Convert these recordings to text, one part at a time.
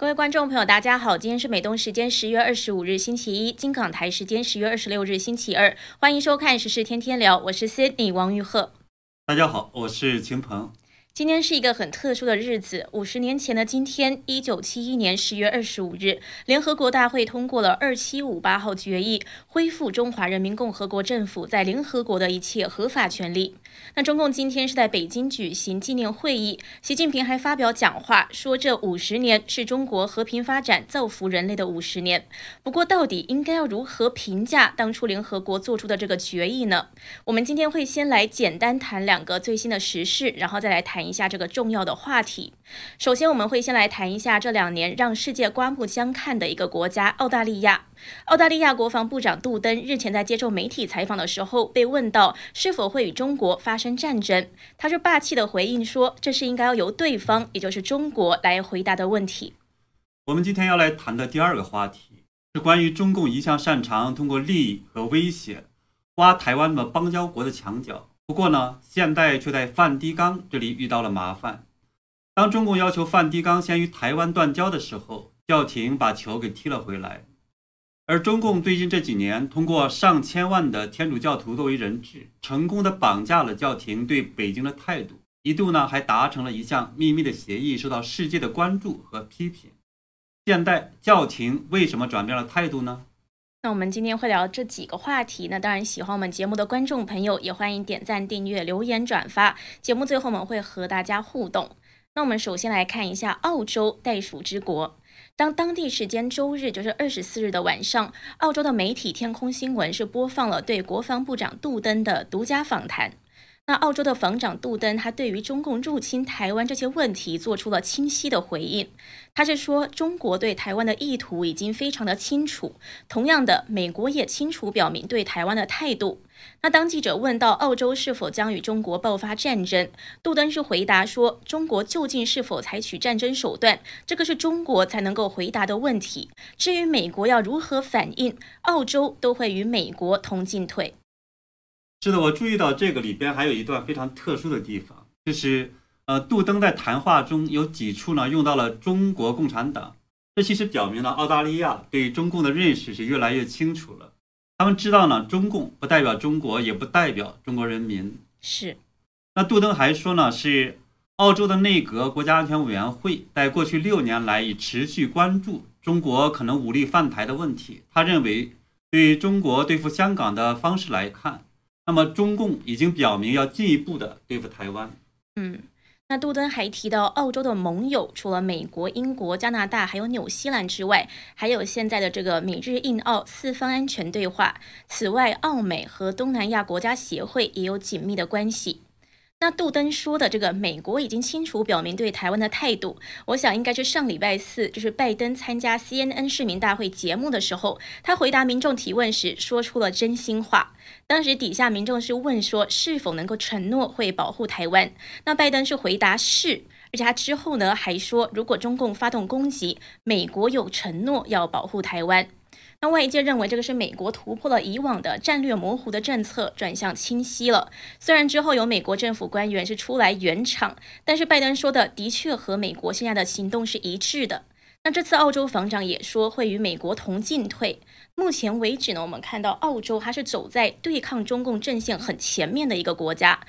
各位观众朋友，大家好，今天是美东时间十月二十五日星期一，金港台时间十月二十六日星期二，欢迎收看时事天天聊，我是 Sydney 王玉鹤。大家好，我是秦鹏。今天是一个很特殊的日子。五十年前的今天，一九七一年十月二十五日，联合国大会通过了二七五八号决议，恢复中华人民共和国政府在联合国的一切合法权利。那中共今天是在北京举行纪念会议，习近平还发表讲话，说这五十年是中国和平发展、造福人类的五十年。不过，到底应该要如何评价当初联合国做出的这个决议呢？我们今天会先来简单谈两个最新的时事，然后再来谈。一下这个重要的话题。首先，我们会先来谈一下这两年让世界刮目相看的一个国家——澳大利亚。澳大利亚国防部长杜登日前在接受媒体采访的时候，被问到是否会与中国发生战争，他是霸气的回应说：“这是应该要由对方，也就是中国来回答的问题。”我们今天要来谈的第二个话题是关于中共一向擅长通过利益和威胁挖台湾的邦交国的墙角。不过呢，现在却在梵蒂冈这里遇到了麻烦。当中共要求梵蒂冈先与台湾断交的时候，教廷把球给踢了回来。而中共最近这几年通过上千万的天主教徒作为人质，成功的绑架了教廷对北京的态度，一度呢还达成了一项秘密的协议，受到世界的关注和批评。现在教廷为什么转变了态度呢？那我们今天会聊这几个话题。那当然，喜欢我们节目的观众朋友也欢迎点赞、订阅、留言、转发。节目最后我们会和大家互动。那我们首先来看一下澳洲袋鼠之国。当当地时间周日，就是二十四日的晚上，澳洲的媒体天空新闻是播放了对国防部长杜登的独家访谈。那澳洲的防长杜登，他对于中共入侵台湾这些问题做出了清晰的回应。他是说，中国对台湾的意图已经非常的清楚。同样的，美国也清楚表明对台湾的态度。那当记者问到澳洲是否将与中国爆发战争，杜登是回答说，中国究竟是否采取战争手段，这个是中国才能够回答的问题。至于美国要如何反应，澳洲都会与美国同进退。是的，我注意到这个里边还有一段非常特殊的地方，就是呃，杜登在谈话中有几处呢用到了中国共产党，这其实表明了澳大利亚对中共的认识是越来越清楚了。他们知道呢，中共不代表中国，也不代表中国人民。是。那杜登还说呢，是澳洲的内阁国家安全委员会在过去六年来已持续关注中国可能武力犯台的问题。他认为，对中国对付香港的方式来看。那么，中共已经表明要进一步的对付台湾。嗯，那杜登还提到，澳洲的盟友除了美国、英国、加拿大还有纽西兰之外，还有现在的这个美日印澳四方安全对话。此外，澳美和东南亚国家协会也有紧密的关系。那杜登说的这个，美国已经清楚表明对台湾的态度。我想应该是上礼拜四，就是拜登参加 CNN 市民大会节目的时候，他回答民众提问时说出了真心话。当时底下民众是问说，是否能够承诺会保护台湾？那拜登是回答是，而且他之后呢还说，如果中共发动攻击，美国有承诺要保护台湾。那外界认为这个是美国突破了以往的战略模糊的政策，转向清晰了。虽然之后有美国政府官员是出来圆场，但是拜登说的的确和美国现在的行动是一致的。那这次澳洲防长也说会与美国同进退。目前为止呢，我们看到澳洲它是走在对抗中共阵线很前面的一个国家。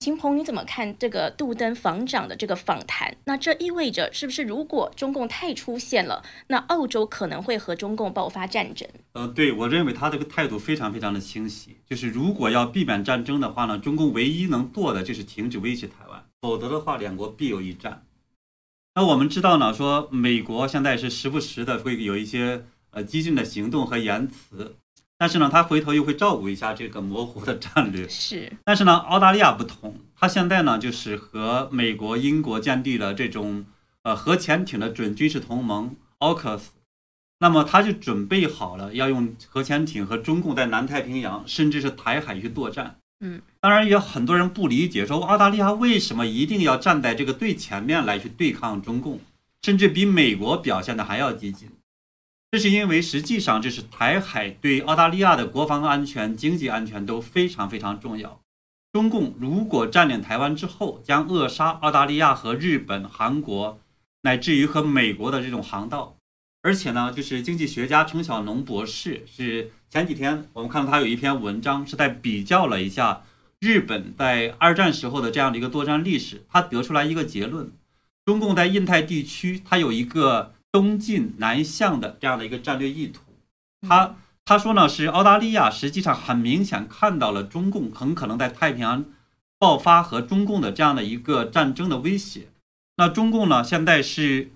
秦鹏，你怎么看这个杜登防长的这个访谈？那这意味着是不是如果中共太出现了，那澳洲可能会和中共爆发战争？呃，对我认为他这个态度非常非常的清晰，就是如果要避免战争的话呢，中共唯一能做的就是停止威胁台湾，否则的话两国必有一战。那我们知道呢，说美国现在是时不时的会有一些呃激进的行动和言辞。但是呢，他回头又会照顾一下这个模糊的战略。是，但是呢，澳大利亚不同，他现在呢就是和美国、英国建立了这种呃核潜艇的准军事同盟 AUKUS，那么他就准备好了要用核潜艇和中共在南太平洋甚至是台海去作战。嗯，当然也有很多人不理解，说澳大利亚为什么一定要站在这个最前面来去对抗中共，甚至比美国表现的还要激进。这是因为，实际上，这是台海对澳大利亚的国防安全、经济安全都非常非常重要。中共如果占领台湾之后，将扼杀澳大利亚和日本、韩国乃至于和美国的这种航道。而且呢，就是经济学家程小农博士是前几天我们看到他有一篇文章，是在比较了一下日本在二战时候的这样的一个作战历史，他得出来一个结论：中共在印太地区，它有一个东进南向的这样的一个战略意图。他他说呢，是澳大利亚实际上很明显看到了中共很可能在太平洋爆发和中共的这样的一个战争的威胁。那中共呢，现在是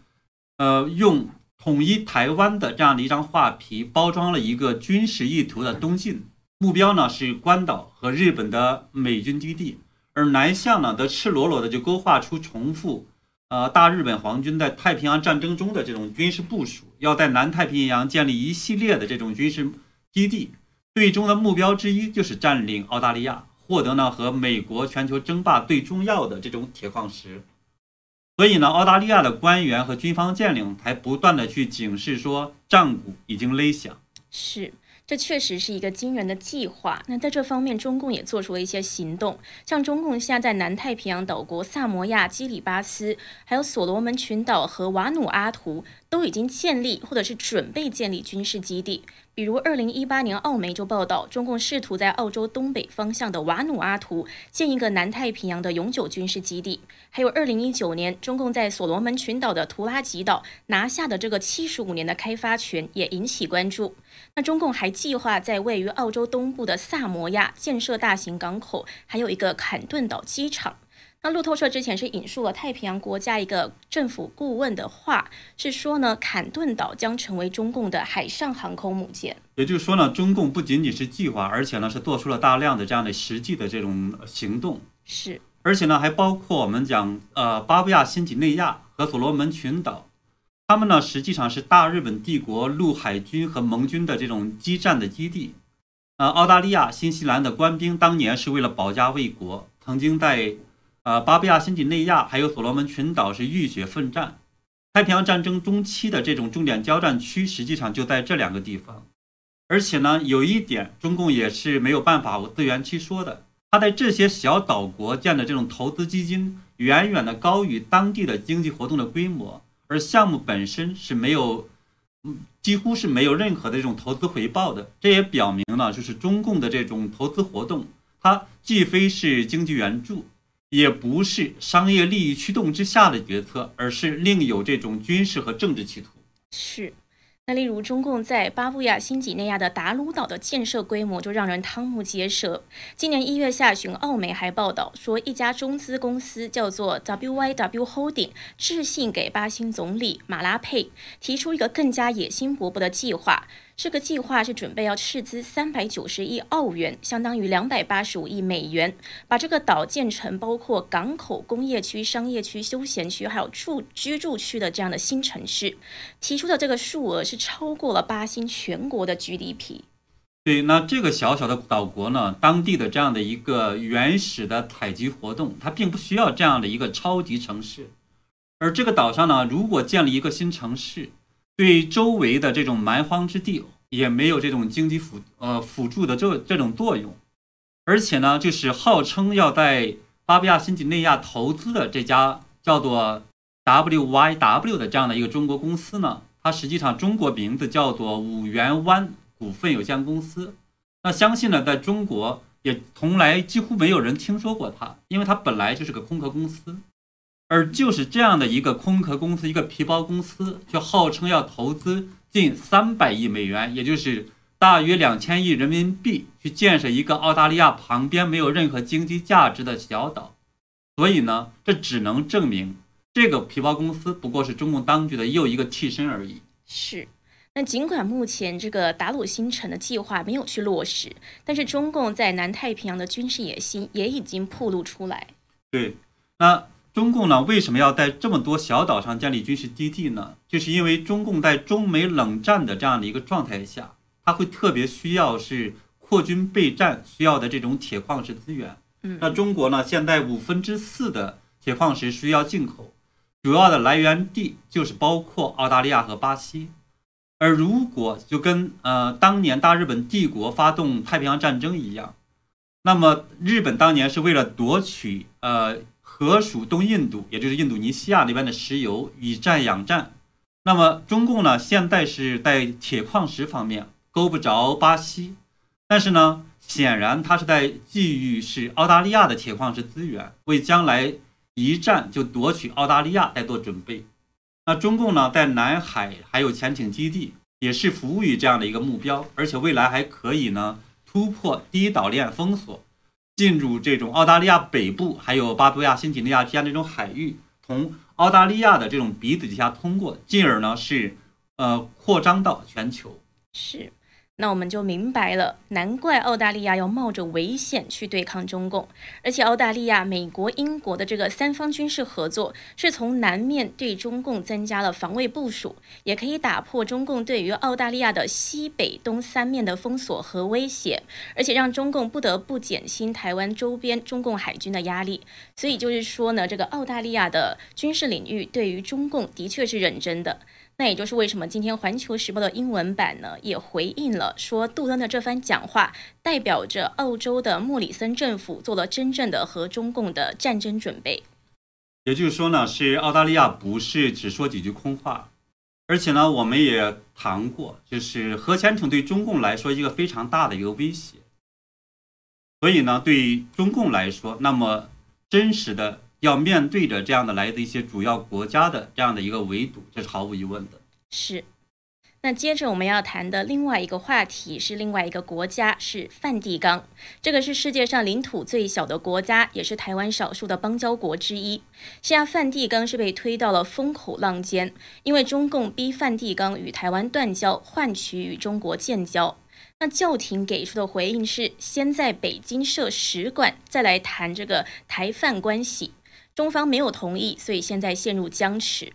呃用。统一台湾的这样的一张画皮，包装了一个军事意图的东进目标呢，是关岛和日本的美军基地；而南向呢，则赤裸裸的就勾画出重复，呃，大日本皇军在太平洋战争中的这种军事部署，要在南太平洋建立一系列的这种军事基地，最终的目标之一就是占领澳大利亚，获得呢和美国全球争霸最重要的这种铁矿石。所以呢，澳大利亚的官员和军方将领还不断的去警示说，战鼓已经擂响。是。这确实是一个惊人的计划。那在这方面，中共也做出了一些行动。像中共现在在南太平洋岛国萨摩亚、基里巴斯，还有所罗门群岛和瓦努阿图，都已经建立或者是准备建立军事基地。比如，二零一八年，澳媒就报道，中共试图在澳洲东北方向的瓦努阿图建一个南太平洋的永久军事基地。还有，二零一九年，中共在所罗门群岛的图拉吉岛拿下的这个七十五年的开发权也引起关注。那中共还计划在位于澳洲东部的萨摩亚建设大型港口，还有一个坎顿岛机场。那路透社之前是引述了太平洋国家一个政府顾问的话，是说呢，坎顿岛将成为中共的海上航空母舰。也就是说呢，中共不仅仅是计划，而且呢是做出了大量的这样的实际的这种行动。是，而且呢还包括我们讲呃巴布亚新几内亚和所罗门群岛。他们呢，实际上是大日本帝国陆海军和盟军的这种激战的基地。呃，澳大利亚、新西兰的官兵当年是为了保家卫国，曾经在呃巴布亚新几内亚还有所罗门群岛是浴血奋战。太平洋战争中期的这种重点交战区，实际上就在这两个地方。而且呢，有一点，中共也是没有办法我自圆其说的，他在这些小岛国建的这种投资基金，远远的高于当地的经济活动的规模。而项目本身是没有，嗯，几乎是没有任何的这种投资回报的。这也表明了，就是中共的这种投资活动，它既非是经济援助，也不是商业利益驱动之下的决策，而是另有这种军事和政治企图。是。那例如，中共在巴布亚新几内亚的达鲁岛的建设规模就让人瞠目结舌。今年一月下旬，澳媒还报道说，一家中资公司叫做 WYW Holding 致信给巴新总理马拉佩，提出一个更加野心勃勃的计划。这个计划是准备要斥资三百九十亿澳元，相当于两百八十五亿美元，把这个岛建成包括港口、工业区、商业区、休闲区，还有住居住区的这样的新城市。提出的这个数额是超过了巴新全国的 GDP。对，那这个小小的岛国呢，当地的这样的一个原始的采集活动，它并不需要这样的一个超级城市。而这个岛上呢，如果建立一个新城市，对周围的这种蛮荒之地也没有这种经济辅呃辅助的这这种作用，而且呢，就是号称要在巴布亚新几内亚投资的这家叫做 WYW 的这样的一个中国公司呢，它实际上中国名字叫做五缘湾股份有限公司。那相信呢，在中国也从来几乎没有人听说过它，因为它本来就是个空壳公司。而就是这样的一个空壳公司，一个皮包公司，却号称要投资近三百亿美元，也就是大约两千亿人民币，去建设一个澳大利亚旁边没有任何经济价值的小岛。所以呢，这只能证明这个皮包公司不过是中共当局的又一个替身而已。是。那尽管目前这个达鲁新城的计划没有去落实，但是中共在南太平洋的军事野心也已经暴露出来。对，那。中共呢，为什么要在这么多小岛上建立军事基地呢？就是因为中共在中美冷战的这样的一个状态下，它会特别需要是扩军备战需要的这种铁矿石资源。嗯，那中国呢，现在五分之四的铁矿石需要进口，主要的来源地就是包括澳大利亚和巴西。而如果就跟呃当年大日本帝国发动太平洋战争一样，那么日本当年是为了夺取呃。可属东印度，也就是印度尼西亚那边的石油，以战养战。那么中共呢，现在是在铁矿石方面勾不着巴西，但是呢，显然它是在觊觎是澳大利亚的铁矿石资源，为将来一战就夺取澳大利亚在做准备。那中共呢，在南海还有潜艇基地，也是服务于这样的一个目标，而且未来还可以呢突破第一岛链封锁，进入这种澳大利亚北部还有巴布亚新几内亚之间这种海域，从澳大利亚的这种鼻子底下通过，进而呢是呃扩张到全球。是。那我们就明白了，难怪澳大利亚要冒着危险去对抗中共，而且澳大利亚、美国、英国的这个三方军事合作，是从南面对中共增加了防卫部署，也可以打破中共对于澳大利亚的西北东三面的封锁和威胁，而且让中共不得不减轻台湾周边中共海军的压力。所以就是说呢，这个澳大利亚的军事领域对于中共的确是认真的。那也就是为什么今天《环球时报》的英文版呢也回应了，说杜登的这番讲话代表着澳洲的莫里森政府做了真正的和中共的战争准备。也就是说呢，是澳大利亚不是只说几句空话，而且呢，我们也谈过，就是核潜艇对中共来说一个非常大的一个威胁。所以呢，对中共来说，那么真实的。要面对着这样的来自一些主要国家的这样的一个围堵，这是毫无疑问的。是。那接着我们要谈的另外一个话题是另外一个国家，是梵蒂冈。这个是世界上领土最小的国家，也是台湾少数的邦交国之一。现在梵蒂冈是被推到了风口浪尖，因为中共逼梵蒂冈与台湾断交，换取与中国建交。那教廷给出的回应是：先在北京设使馆，再来谈这个台梵关系。中方没有同意，所以现在陷入僵持。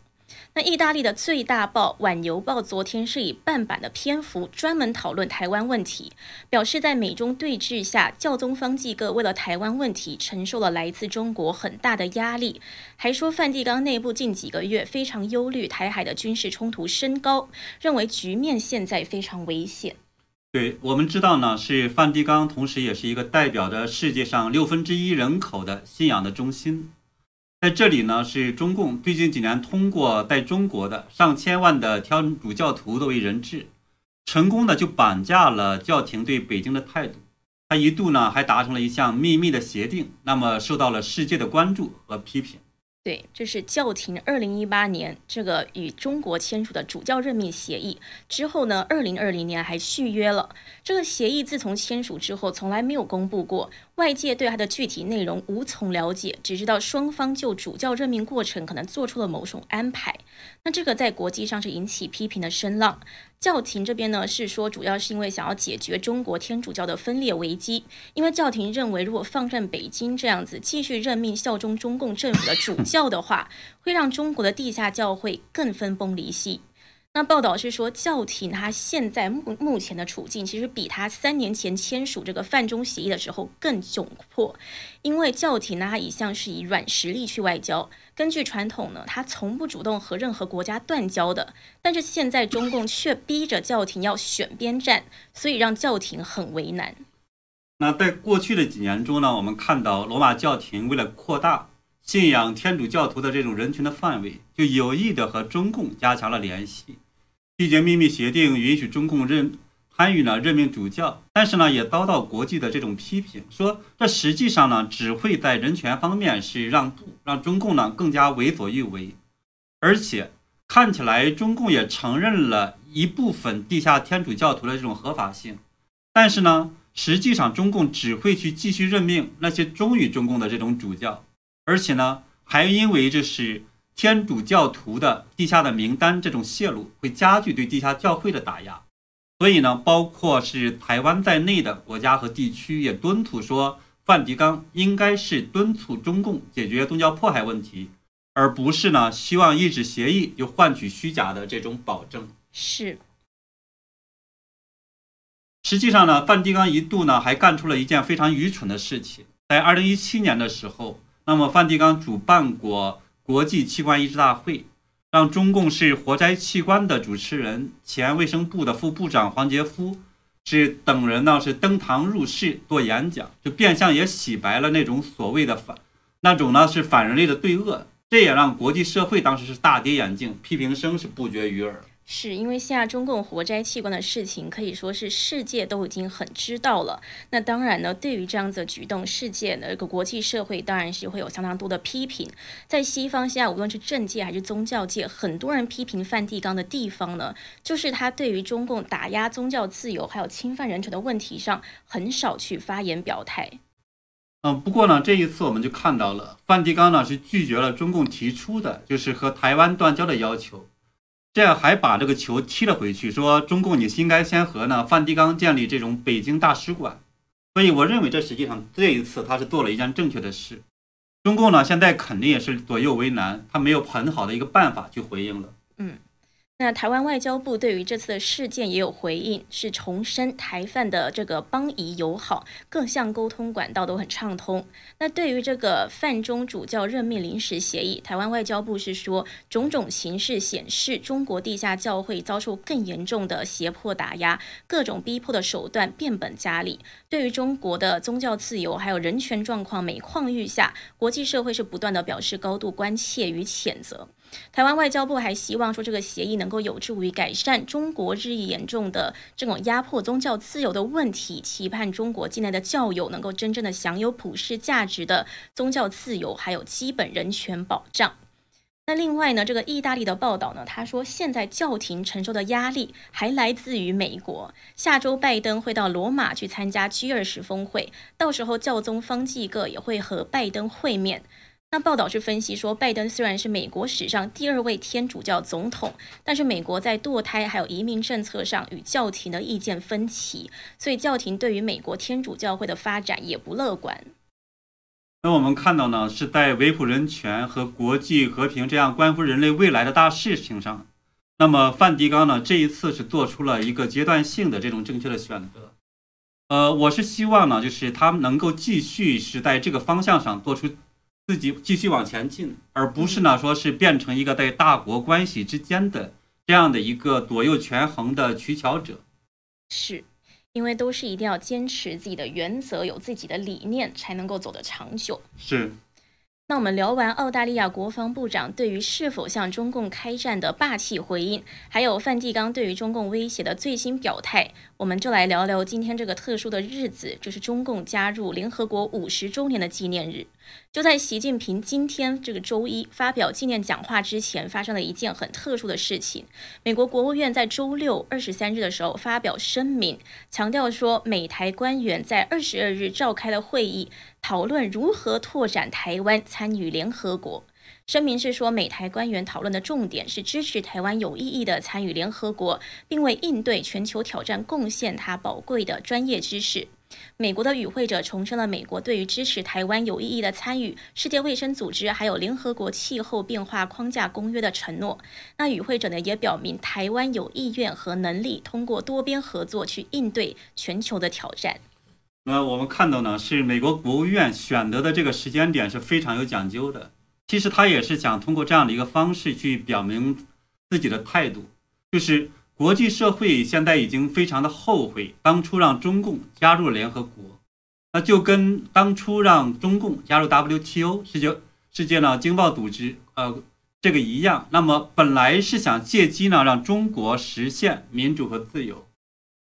那意大利的最大报《晚邮报》昨天是以半版的篇幅专门讨论台湾问题，表示在美中对峙下，教宗方济各为了台湾问题承受了来自中国很大的压力，还说梵蒂冈内部近几个月非常忧虑台海的军事冲突升高，认为局面现在非常危险。对我们知道呢，是梵蒂冈，同时也是一个代表着世界上六分之一人口的信仰的中心。在这里呢，是中共最近几年通过在中国的上千万的天主教徒作为人质，成功的就绑架了教廷对北京的态度。他一度呢还达成了一项秘密的协定，那么受到了世界的关注和批评。对，这是教廷二零一八年这个与中国签署的主教任命协议之后呢，二零二零年还续约了。这个协议自从签署之后，从来没有公布过，外界对它的具体内容无从了解，只知道双方就主教任命过程可能做出了某种安排。那这个在国际上是引起批评的声浪。教廷这边呢是说，主要是因为想要解决中国天主教的分裂危机，因为教廷认为，如果放任北京这样子继续任命效忠中共政府的主教的话，会让中国的地下教会更分崩离析。那报道是说，教廷他现在目目前的处境，其实比他三年前签署这个泛中协议的时候更窘迫，因为教廷呢，他一向是以软实力去外交，根据传统呢，他从不主动和任何国家断交的，但是现在中共却逼着教廷要选边站，所以让教廷很为难。那在过去的几年中呢，我们看到罗马教廷为了扩大信仰天主教徒的这种人群的范围，就有意的和中共加强了联系。缔结秘密协定，允许中共任参与呢任命主教，但是呢也遭到国际的这种批评，说这实际上呢只会在人权方面是让步，让中共呢更加为所欲为，而且看起来中共也承认了一部分地下天主教徒的这种合法性，但是呢实际上中共只会去继续任命那些忠于中共的这种主教，而且呢还因为这是。天主教徒的地下的名单这种泄露会加剧对地下教会的打压，所以呢，包括是台湾在内的国家和地区也敦促说，梵蒂冈应该是敦促中共解决宗教迫害问题，而不是呢希望一纸协议就换取虚假的这种保证。是。实际上呢，梵蒂冈一度呢还干出了一件非常愚蠢的事情，在二零一七年的时候，那么梵蒂冈主办过。国际器官移植大会让中共是活摘器官的主持人、前卫生部的副部长黄杰夫是等人呢是登堂入室做演讲，就变相也洗白了那种所谓的反那种呢是反人类的罪恶，这也让国际社会当时是大跌眼镜，批评声是不绝于耳。是因为现在中共活摘器官的事情，可以说是世界都已经很知道了。那当然呢，对于这样子的举动，世界的这个国际社会当然是会有相当多的批评。在西方现在，无论是政界还是宗教界，很多人批评梵蒂冈的地方呢，就是他对于中共打压宗教自由还有侵犯人权的问题上，很少去发言表态。嗯，不过呢，这一次我们就看到了梵蒂冈呢是拒绝了中共提出的，就是和台湾断交的要求。这样还把这个球踢了回去，说中共你心该先和呢梵蒂冈建立这种北京大使馆。所以我认为这实际上这一次他是做了一件正确的事。中共呢现在肯定也是左右为难，他没有很好的一个办法去回应了。嗯。那台湾外交部对于这次的事件也有回应，是重申台范的这个邦谊友好，各项沟通管道都很畅通。那对于这个范中主教任命临时协议，台湾外交部是说，种种形势显示，中国地下教会遭受更严重的胁迫打压，各种逼迫的手段变本加厉。对于中国的宗教自由还有人权状况每况愈下，国际社会是不断的表示高度关切与谴责。台湾外交部还希望说，这个协议能够有助于改善中国日益严重的这种压迫宗教自由的问题，期盼中国境内的教友能够真正的享有普世价值的宗教自由，还有基本人权保障。那另外呢，这个意大利的报道呢，他说现在教廷承受的压力还来自于美国。下周拜登会到罗马去参加 G 二十峰会，到时候教宗方济各也会和拜登会面。那报道是分析说，拜登虽然是美国史上第二位天主教总统，但是美国在堕胎还有移民政策上与教廷的意见分歧，所以教廷对于美国天主教会的发展也不乐观。那我们看到呢，是在维护人权和国际和平这样关乎人类未来的大事情上，那么梵蒂冈呢这一次是做出了一个阶段性的这种正确的选择。呃，我是希望呢，就是他们能够继续是在这个方向上做出。自己继续往前进，而不是呢，说是变成一个在大国关系之间的这样的一个左右权衡的取巧者。是，因为都是一定要坚持自己的原则，有自己的理念，才能够走得长久。是。那我们聊完澳大利亚国防部长对于是否向中共开战的霸气回应，还有梵蒂冈对于中共威胁的最新表态，我们就来聊聊今天这个特殊的日子，就是中共加入联合国五十周年的纪念日。就在习近平今天这个周一发表纪念讲话之前，发生了一件很特殊的事情。美国国务院在周六二十三日的时候发表声明，强调说，美台官员在二十二日召开了会议，讨论如何拓展台湾参与联合国。声明是说，美台官员讨论的重点是支持台湾有意义的参与联合国，并为应对全球挑战贡献他宝贵的专业知识。美国的与会者重申了美国对于支持台湾有意义的参与世界卫生组织还有联合国气候变化框架公约的承诺。那与会者呢也表明台湾有意愿和能力通过多边合作去应对全球的挑战。那我们看到呢，是美国国务院选择的这个时间点是非常有讲究的。其实他也是想通过这样的一个方式去表明自己的态度，就是。国际社会现在已经非常的后悔当初让中共加入联合国，那就跟当初让中共加入 WTO 世界世界呢经贸组织呃这个一样。那么本来是想借机呢让中国实现民主和自由，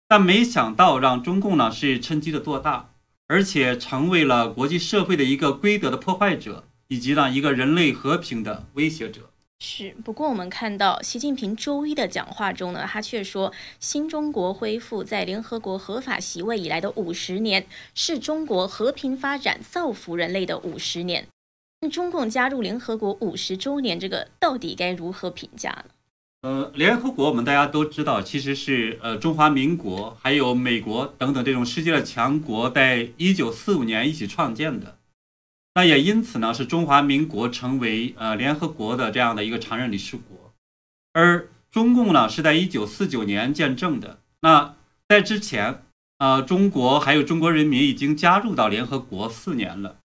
但没想到让中共呢是趁机的做大，而且成为了国际社会的一个规则的破坏者，以及呢一个人类和平的威胁者。是，不过我们看到习近平周一的讲话中呢，他却说，新中国恢复在联合国合法席位以来的五十年，是中国和平发展、造福人类的五十年。那中共加入联合国五十周年，这个到底该如何评价呢？呃，联合国我们大家都知道，其实是呃中华民国还有美国等等这种世界的强国，在一九四五年一起创建的。那也因此呢，是中华民国成为呃联合国的这样的一个常任理事国，而中共呢是在一九四九年建政的。那在之前，呃，中国还有中国人民已经加入到联合国四年了，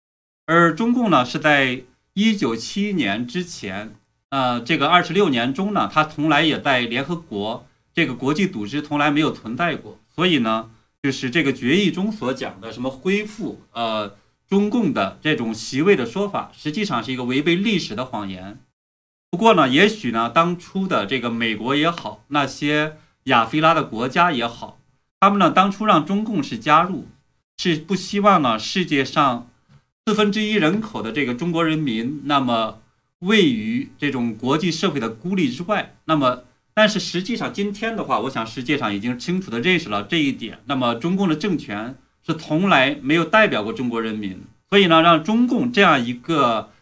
而中共呢是在一九七一年之前，呃，这个二十六年中呢，它从来也在联合国这个国际组织从来没有存在过。所以呢，就是这个决议中所讲的什么恢复呃。中共的这种席位的说法，实际上是一个违背历史的谎言。不过呢，也许呢，当初的这个美国也好，那些亚非拉的国家也好，他们呢当初让中共是加入，是不希望呢世界上四分之一人口的这个中国人民，那么位于这种国际社会的孤立之外。那么，但是实际上今天的话，我想世界上已经清楚的认识了这一点。那么，中共的政权。是从来没有代表过中国人民，所以呢，让中共这样一个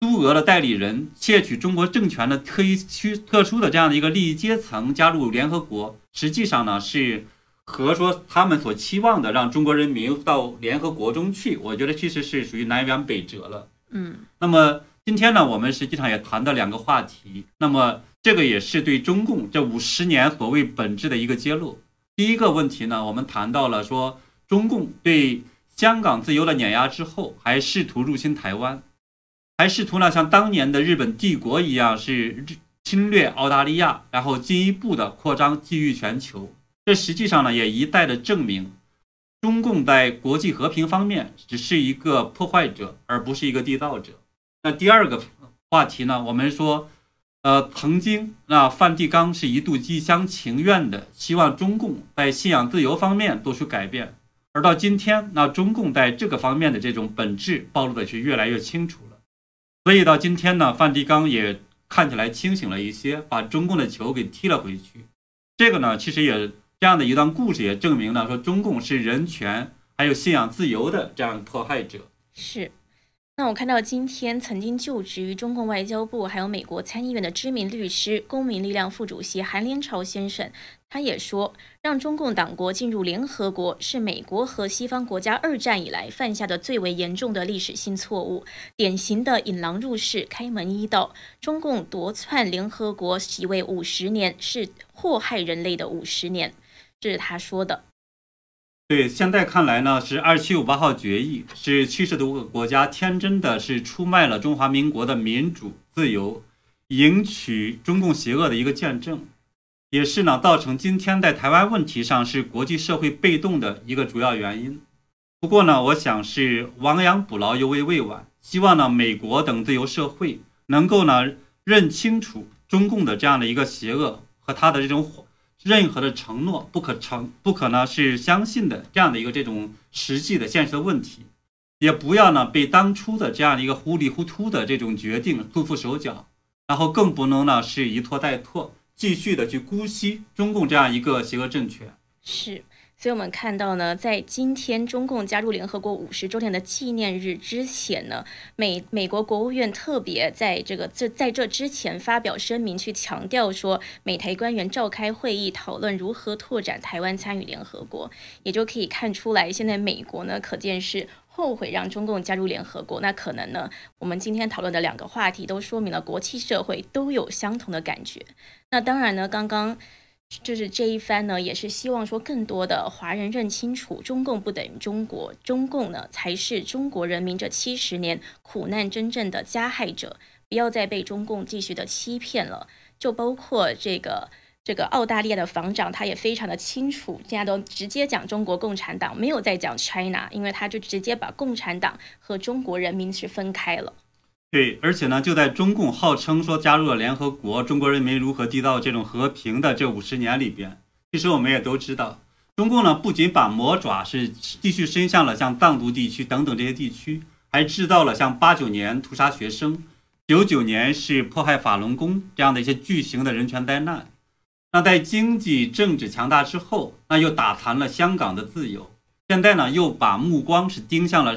苏俄的代理人窃取中国政权的特一区特殊的这样的一个利益阶层加入联合国，实际上呢是和说他们所期望的让中国人民到联合国中去，我觉得其实是属于南辕北辙了。嗯，那么今天呢，我们实际上也谈到两个话题，那么这个也是对中共这五十年所谓本质的一个揭露。第一个问题呢，我们谈到了说。中共对香港自由的碾压之后，还试图入侵台湾，还试图呢像当年的日本帝国一样是侵略澳大利亚，然后进一步的扩张觊觎全球。这实际上呢也一再的证明，中共在国际和平方面只是一个破坏者，而不是一个缔造者。那第二个话题呢，我们说，呃，曾经那梵蒂冈是一度一厢情愿的希望中共在信仰自由方面做出改变。而到今天，那中共在这个方面的这种本质暴露的是越来越清楚了。所以到今天呢，梵蒂冈也看起来清醒了一些，把中共的球给踢了回去。这个呢，其实也这样的一段故事也证明了说，中共是人权还有信仰自由的这样迫害者。是。那我看到今天曾经就职于中共外交部还有美国参议院的知名律师、公民力量副主席韩连朝先生，他也说，让中共党国进入联合国是美国和西方国家二战以来犯下的最为严重的历史性错误，典型的引狼入室、开门一道。中共夺篡联合国席位五十年，是祸害人类的五十年，这是他说的。对，现在看来呢，是二七五八号决议是七十多个国家天真的是出卖了中华民国的民主自由，迎娶中共邪恶的一个见证，也是呢造成今天在台湾问题上是国际社会被动的一个主要原因。不过呢，我想是亡羊补牢，犹为未晚。希望呢，美国等自由社会能够呢认清楚中共的这样的一个邪恶和他的这种。任何的承诺不可承，不可呢是相信的这样的一个这种实际的现实的问题，也不要呢被当初的这样的一个糊里糊涂的这种决定束缚手脚，然后更不能呢是一拖再拖，继续的去姑息中共这样一个邪恶政权。是。所以我们看到呢，在今天中共加入联合国五十周年的纪念日之前呢，美美国国务院特别在这个这在这之前发表声明，去强调说，美台官员召开会议讨论如何拓展台湾参与联合国，也就可以看出来，现在美国呢，可见是后悔让中共加入联合国。那可能呢，我们今天讨论的两个话题都说明了国际社会都有相同的感觉。那当然呢，刚刚。就是这一番呢，也是希望说更多的华人认清楚，中共不等于中国，中共呢才是中国人民这七十年苦难真正的加害者，不要再被中共继续的欺骗了。就包括这个这个澳大利亚的防长，他也非常的清楚，现在都直接讲中国共产党，没有再讲 China，因为他就直接把共产党和中国人民是分开了。对，而且呢，就在中共号称说加入了联合国，中国人民如何缔造这种和平的这五十年里边，其实我们也都知道，中共呢不仅把魔爪是继续伸向了像藏族地区等等这些地区，还制造了像八九年屠杀学生，九九年是迫害法轮功这样的一些巨型的人权灾难。那在经济政治强大之后，那又打残了香港的自由，现在呢又把目光是盯向了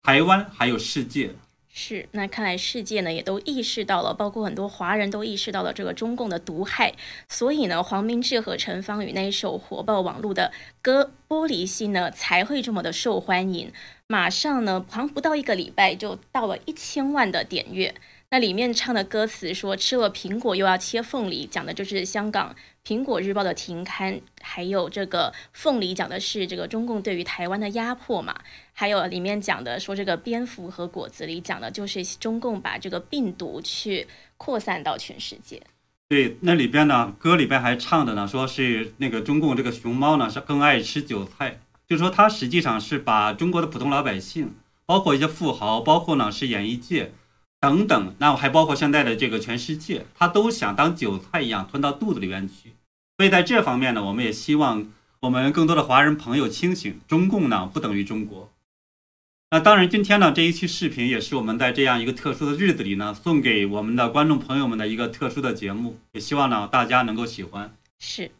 台湾还有世界。是，那看来世界呢也都意识到了，包括很多华人都意识到了这个中共的毒害，所以呢，黄明志和陈芳宇那一首火爆网络的歌《玻璃心》呢才会这么的受欢迎，马上呢，好像不到一个礼拜就到了一千万的点阅。那里面唱的歌词说吃了苹果又要切凤梨，讲的就是香港苹果日报的停刊，还有这个凤梨讲的是这个中共对于台湾的压迫嘛，还有里面讲的说这个蝙蝠和果子里讲的就是中共把这个病毒去扩散到全世界。对，那里边呢歌里边还唱的呢，说是那个中共这个熊猫呢是更爱吃韭菜，就是说它实际上是把中国的普通老百姓。包括一些富豪，包括呢是演艺界等等，那还包括现在的这个全世界，他都想当韭菜一样吞到肚子里面去。所以在这方面呢，我们也希望我们更多的华人朋友清醒，中共呢不等于中国。那当然，今天呢这一期视频也是我们在这样一个特殊的日子里呢送给我们的观众朋友们的一个特殊的节目，也希望呢大家能够喜欢。是，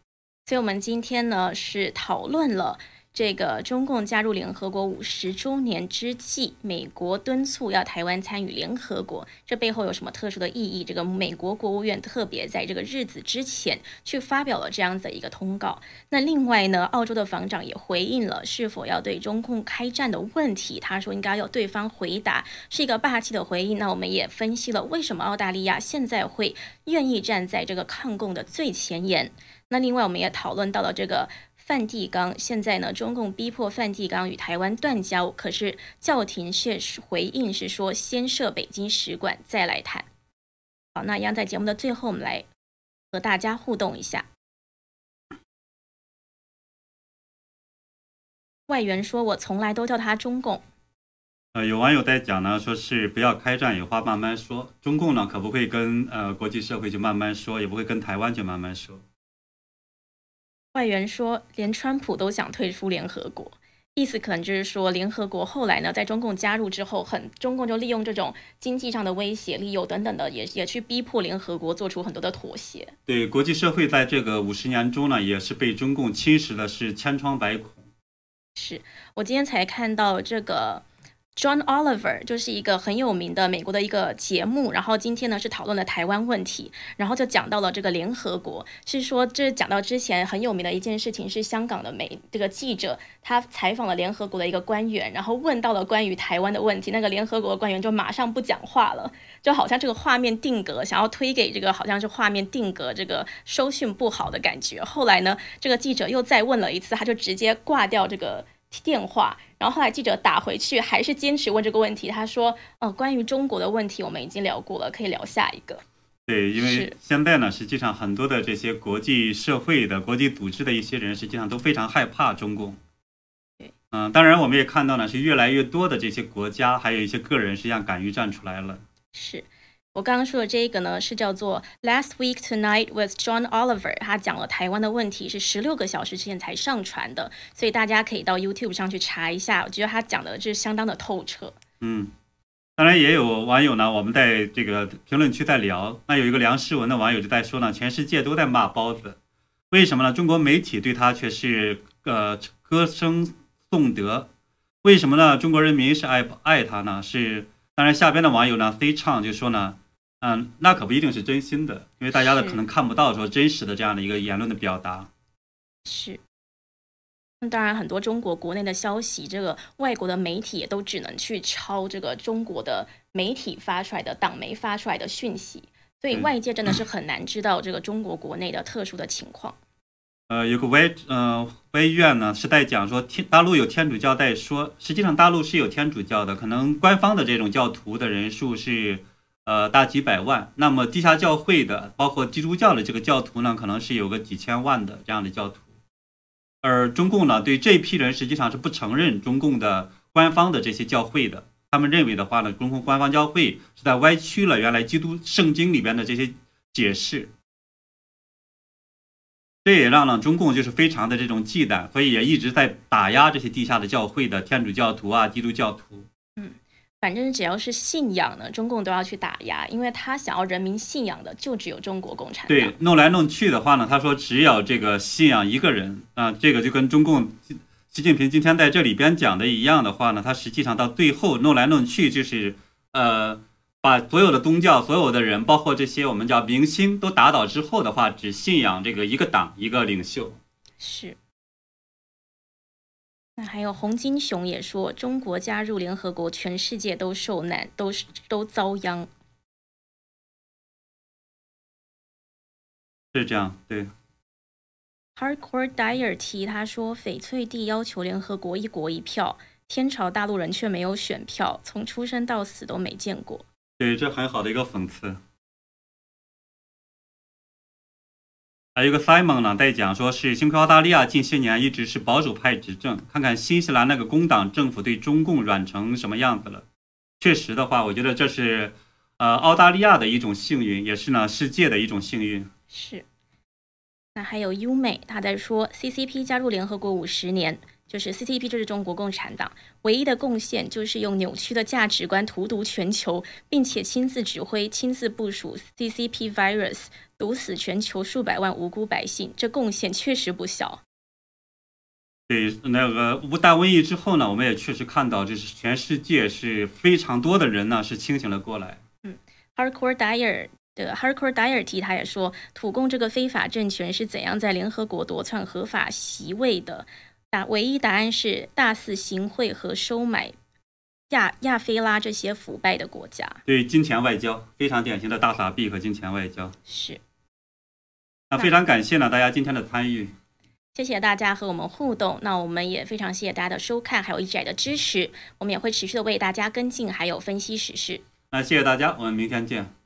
所以我们今天呢是讨论了。这个中共加入联合国五十周年之际，美国敦促要台湾参与联合国，这背后有什么特殊的意义？这个美国国务院特别在这个日子之前去发表了这样子的一个通告。那另外呢，澳洲的防长也回应了是否要对中共开战的问题，他说应该要对方回答，是一个霸气的回应。那我们也分析了为什么澳大利亚现在会愿意站在这个抗共的最前沿。那另外我们也讨论到了这个。梵蒂冈现在呢，中共逼迫梵蒂冈与台湾断交，可是教廷却回应是说先设北京使馆再来谈。好，那一样在节目的最后，我们来和大家互动一下。外援说：“我从来都叫他中共。”呃，有网友在讲呢，说是不要开战，有话慢慢说。中共呢，可不会跟呃国际社会就慢慢说，也不会跟台湾就慢慢说。外援说，连川普都想退出联合国，意思可能就是说，联合国后来呢，在中共加入之后，很中共就利用这种经济上的威胁、利诱等等的，也也去逼迫联合国做出很多的妥协。对，国际社会在这个五十年中呢，也是被中共侵蚀的是千疮百孔。是我今天才看到这个。John Oliver 就是一个很有名的美国的一个节目，然后今天呢是讨论了台湾问题，然后就讲到了这个联合国，是说这讲到之前很有名的一件事情是香港的美这个记者他采访了联合国的一个官员，然后问到了关于台湾的问题，那个联合国官员就马上不讲话了，就好像这个画面定格，想要推给这个好像是画面定格这个收讯不好的感觉。后来呢，这个记者又再问了一次，他就直接挂掉这个。电话，然后后来记者打回去，还是坚持问这个问题。他说：“呃，关于中国的问题，我们已经聊过了，可以聊下一个。”对，因为现在呢，实际上很多的这些国际社会的国际组织的一些人，实际上都非常害怕中共。对，嗯，当然我们也看到呢，是越来越多的这些国家，还有一些个人，实际上敢于站出来了。是。我刚刚说的这个呢，是叫做 Last Week Tonight with John Oliver，他讲了台湾的问题，是十六个小时之前才上传的，所以大家可以到 YouTube 上去查一下。我觉得他讲的是相当的透彻。嗯，当然也有网友呢，我们在这个评论区在聊，那有一个梁诗文的网友就在说呢，全世界都在骂包子，为什么呢？中国媒体对他却是呃歌声颂德，为什么呢？中国人民是爱爱他呢？是当然下边的网友呢非唱就说呢。嗯，那可不一定是真心的，因为大家的可能看不到说真实的这样的一个言论的表达。是，那当然很多中国国内的消息，这个外国的媒体也都只能去抄这个中国的媒体发出来的党媒发出来的讯息，所以外界真的是很难知道这个中国国内的特殊的情况。呃，有个歪呃歪院呢是在讲说天大陆有天主教在说，实际上大陆是有天主教的，可能官方的这种教徒的人数是。呃，大几百万。那么地下教会的，包括基督教的这个教徒呢，可能是有个几千万的这样的教徒。而中共呢，对这批人实际上是不承认中共的官方的这些教会的。他们认为的话呢，中共官方教会是在歪曲了原来基督圣经里边的这些解释。这也让呢中共就是非常的这种忌惮，所以也一直在打压这些地下的教会的天主教徒啊、基督教徒。嗯反正只要是信仰呢，中共都要去打压，因为他想要人民信仰的就只有中国共产党。对，弄来弄去的话呢，他说只有这个信仰一个人啊，这个就跟中共习近平今天在这里边讲的一样的话呢，他实际上到最后弄来弄去就是，呃，把所有的宗教、所有的人，包括这些我们叫明星都打倒之后的话，只信仰这个一个党一个领袖。是。那还有洪金雄也说，中国加入联合国，全世界都受难，都是都遭殃。是这样，对。Hardcore Dyer T 他说，翡翠地要求联合国一国一票，天朝大陆人却没有选票，从出生到死都没见过。对，这很好的一个讽刺。还有个 Simon 呢在讲，说是幸亏澳大利亚近些年一直是保守派执政，看看新西兰那个工党政府对中共软成什么样子了。确实的话，我觉得这是呃澳大利亚的一种幸运，也是呢世界的一种幸运。是。那还有优美，他在说 CCP 加入联合国五十年。就是 CCP 就是中国共产党唯一的贡献，就是用扭曲的价值观荼毒全球，并且亲自指挥、亲自部署 CCP virus，毒死全球数百万无辜百姓。这贡献确实不小。对，那个无大瘟疫之后呢，我们也确实看到，就是全世界是非常多的人呢是清醒了过来。嗯，Hardcore Dyer 的 Hardcore Dyer 提他也说，土共这个非法政权是怎样在联合国夺篡合法席位的？答唯一答案是大肆行贿和收买亚亚非拉这些腐败的国家，对金钱外交非常典型的大傻逼和金钱外交是。那非常感谢呢大家今天的参与，谢谢大家和我们互动。那我们也非常谢谢大家的收看，还有一直以来的支持。我们也会持续的为大家跟进，还有分析时事。那谢谢大家，我们明天见。